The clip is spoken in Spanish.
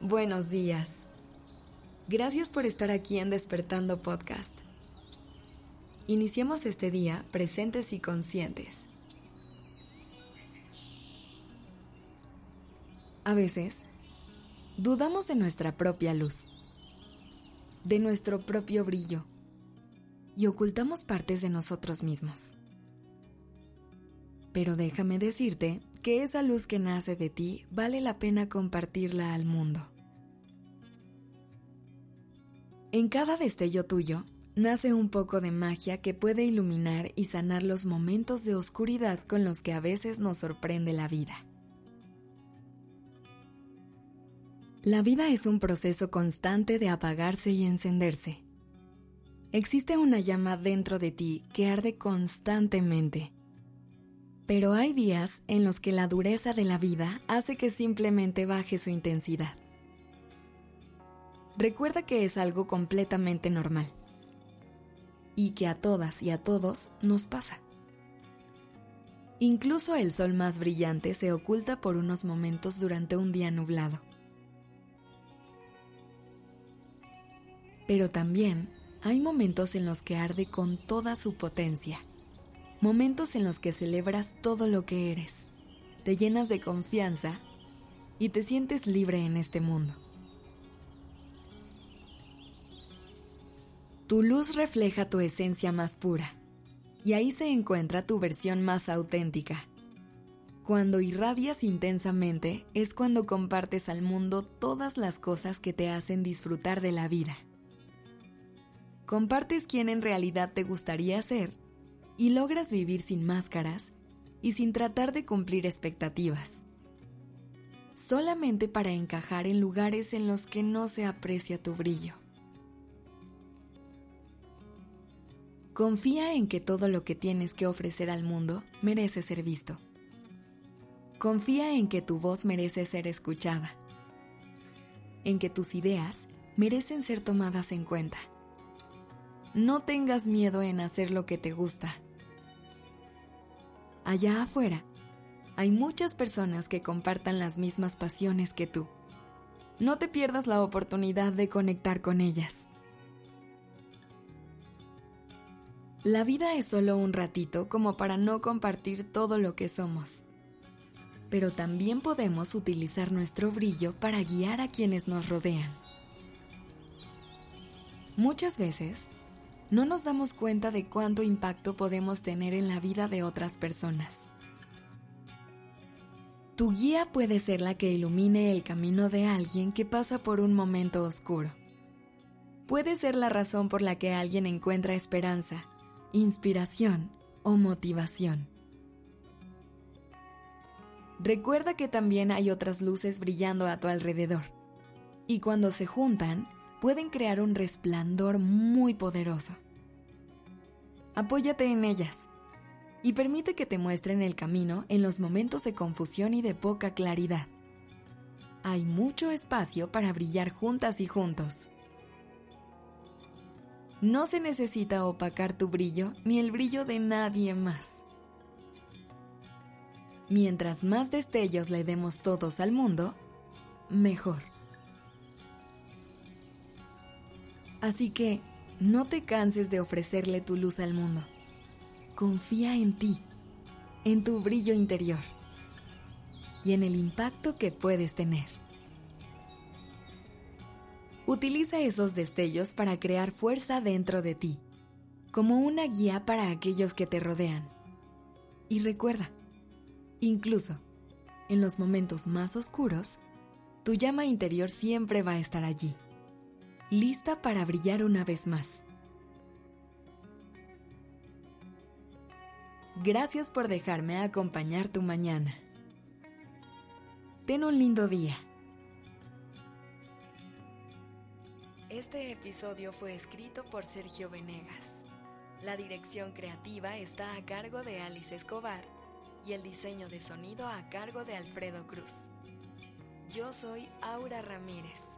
Buenos días. Gracias por estar aquí en Despertando Podcast. Iniciemos este día presentes y conscientes. A veces, dudamos de nuestra propia luz, de nuestro propio brillo, y ocultamos partes de nosotros mismos. Pero déjame decirte que esa luz que nace de ti vale la pena compartirla al mundo. En cada destello tuyo nace un poco de magia que puede iluminar y sanar los momentos de oscuridad con los que a veces nos sorprende la vida. La vida es un proceso constante de apagarse y encenderse. Existe una llama dentro de ti que arde constantemente pero hay días en los que la dureza de la vida hace que simplemente baje su intensidad. Recuerda que es algo completamente normal y que a todas y a todos nos pasa. Incluso el sol más brillante se oculta por unos momentos durante un día nublado. Pero también hay momentos en los que arde con toda su potencia momentos en los que celebras todo lo que eres, te llenas de confianza y te sientes libre en este mundo. Tu luz refleja tu esencia más pura y ahí se encuentra tu versión más auténtica. Cuando irradias intensamente es cuando compartes al mundo todas las cosas que te hacen disfrutar de la vida. Compartes quién en realidad te gustaría ser y logras vivir sin máscaras y sin tratar de cumplir expectativas, solamente para encajar en lugares en los que no se aprecia tu brillo. Confía en que todo lo que tienes que ofrecer al mundo merece ser visto. Confía en que tu voz merece ser escuchada. En que tus ideas merecen ser tomadas en cuenta. No tengas miedo en hacer lo que te gusta allá afuera, hay muchas personas que compartan las mismas pasiones que tú. No te pierdas la oportunidad de conectar con ellas. La vida es solo un ratito como para no compartir todo lo que somos. Pero también podemos utilizar nuestro brillo para guiar a quienes nos rodean. Muchas veces, no nos damos cuenta de cuánto impacto podemos tener en la vida de otras personas. Tu guía puede ser la que ilumine el camino de alguien que pasa por un momento oscuro. Puede ser la razón por la que alguien encuentra esperanza, inspiración o motivación. Recuerda que también hay otras luces brillando a tu alrededor, y cuando se juntan, pueden crear un resplandor muy poderoso. Apóyate en ellas y permite que te muestren el camino en los momentos de confusión y de poca claridad. Hay mucho espacio para brillar juntas y juntos. No se necesita opacar tu brillo ni el brillo de nadie más. Mientras más destellos le demos todos al mundo, mejor. Así que no te canses de ofrecerle tu luz al mundo. Confía en ti, en tu brillo interior y en el impacto que puedes tener. Utiliza esos destellos para crear fuerza dentro de ti, como una guía para aquellos que te rodean. Y recuerda, incluso en los momentos más oscuros, tu llama interior siempre va a estar allí lista para brillar una vez más. Gracias por dejarme acompañar tu mañana. Ten un lindo día. Este episodio fue escrito por Sergio Venegas. La dirección creativa está a cargo de Alice Escobar y el diseño de sonido a cargo de Alfredo Cruz. Yo soy Aura Ramírez.